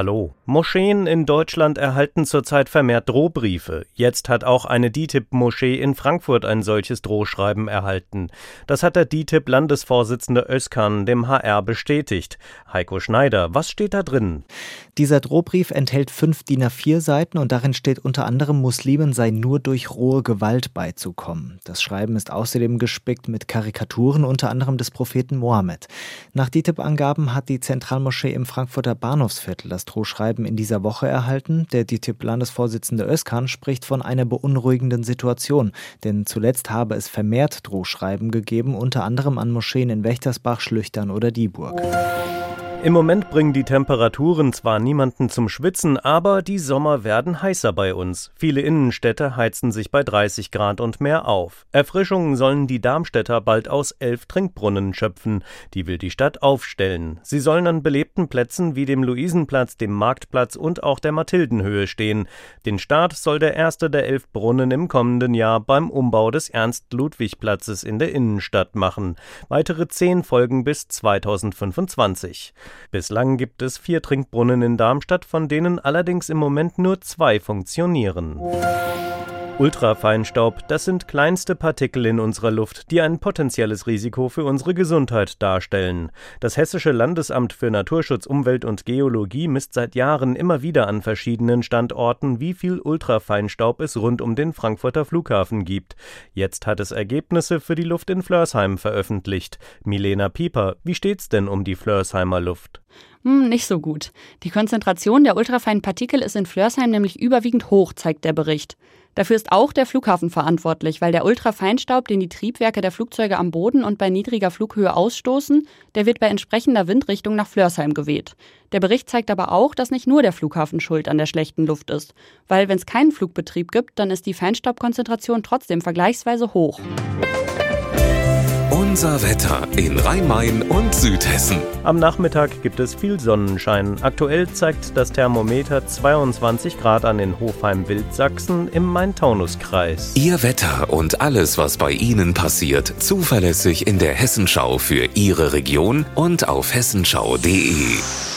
Hallo. Moscheen in Deutschland erhalten zurzeit vermehrt Drohbriefe. Jetzt hat auch eine DITIB-Moschee in Frankfurt ein solches Drohschreiben erhalten. Das hat der DITIB-Landesvorsitzende Özkan dem HR bestätigt. Heiko Schneider, was steht da drin? Dieser Drohbrief enthält fünf DIN A4-Seiten und darin steht unter anderem, Muslimen sei nur durch rohe Gewalt beizukommen. Das Schreiben ist außerdem gespickt mit Karikaturen, unter anderem des Propheten Mohammed. Nach DITIB-Angaben hat die Zentralmoschee im Frankfurter Bahnhofsviertel das Drohschreiben in dieser Woche erhalten. Der DITIB-Landesvorsitzende Özkan spricht von einer beunruhigenden Situation, denn zuletzt habe es vermehrt Drohschreiben gegeben, unter anderem an Moscheen in Wächtersbach, Schlüchtern oder Dieburg. Im Moment bringen die Temperaturen zwar niemanden zum Schwitzen, aber die Sommer werden heißer bei uns. Viele Innenstädte heizen sich bei 30 Grad und mehr auf. Erfrischungen sollen die Darmstädter bald aus elf Trinkbrunnen schöpfen. Die will die Stadt aufstellen. Sie sollen an belebten Plätzen wie dem Luisenplatz, dem Marktplatz und auch der Mathildenhöhe stehen. Den Start soll der erste der elf Brunnen im kommenden Jahr beim Umbau des Ernst-Ludwig-Platzes in der Innenstadt machen. Weitere zehn folgen bis 2025. Bislang gibt es vier Trinkbrunnen in Darmstadt, von denen allerdings im Moment nur zwei funktionieren. Ultrafeinstaub, das sind kleinste Partikel in unserer Luft, die ein potenzielles Risiko für unsere Gesundheit darstellen. Das Hessische Landesamt für Naturschutz, Umwelt und Geologie misst seit Jahren immer wieder an verschiedenen Standorten, wie viel Ultrafeinstaub es rund um den Frankfurter Flughafen gibt. Jetzt hat es Ergebnisse für die Luft in Flörsheim veröffentlicht. Milena Pieper, wie steht's denn um die Flörsheimer Luft? Hm, nicht so gut. Die Konzentration der ultrafeinen Partikel ist in Flörsheim nämlich überwiegend hoch, zeigt der Bericht. Dafür ist auch der Flughafen verantwortlich, weil der Ultrafeinstaub, den die Triebwerke der Flugzeuge am Boden und bei niedriger Flughöhe ausstoßen, der wird bei entsprechender Windrichtung nach Flörsheim geweht. Der Bericht zeigt aber auch, dass nicht nur der Flughafen schuld an der schlechten Luft ist, weil wenn es keinen Flugbetrieb gibt, dann ist die Feinstaubkonzentration trotzdem vergleichsweise hoch. Unser Wetter in Rhein-Main und Südhessen. Am Nachmittag gibt es viel Sonnenschein. Aktuell zeigt das Thermometer 22 Grad an in Hofheim-Wildsachsen im Main-Taunus-Kreis. Ihr Wetter und alles, was bei Ihnen passiert, zuverlässig in der Hessenschau für Ihre Region und auf hessenschau.de.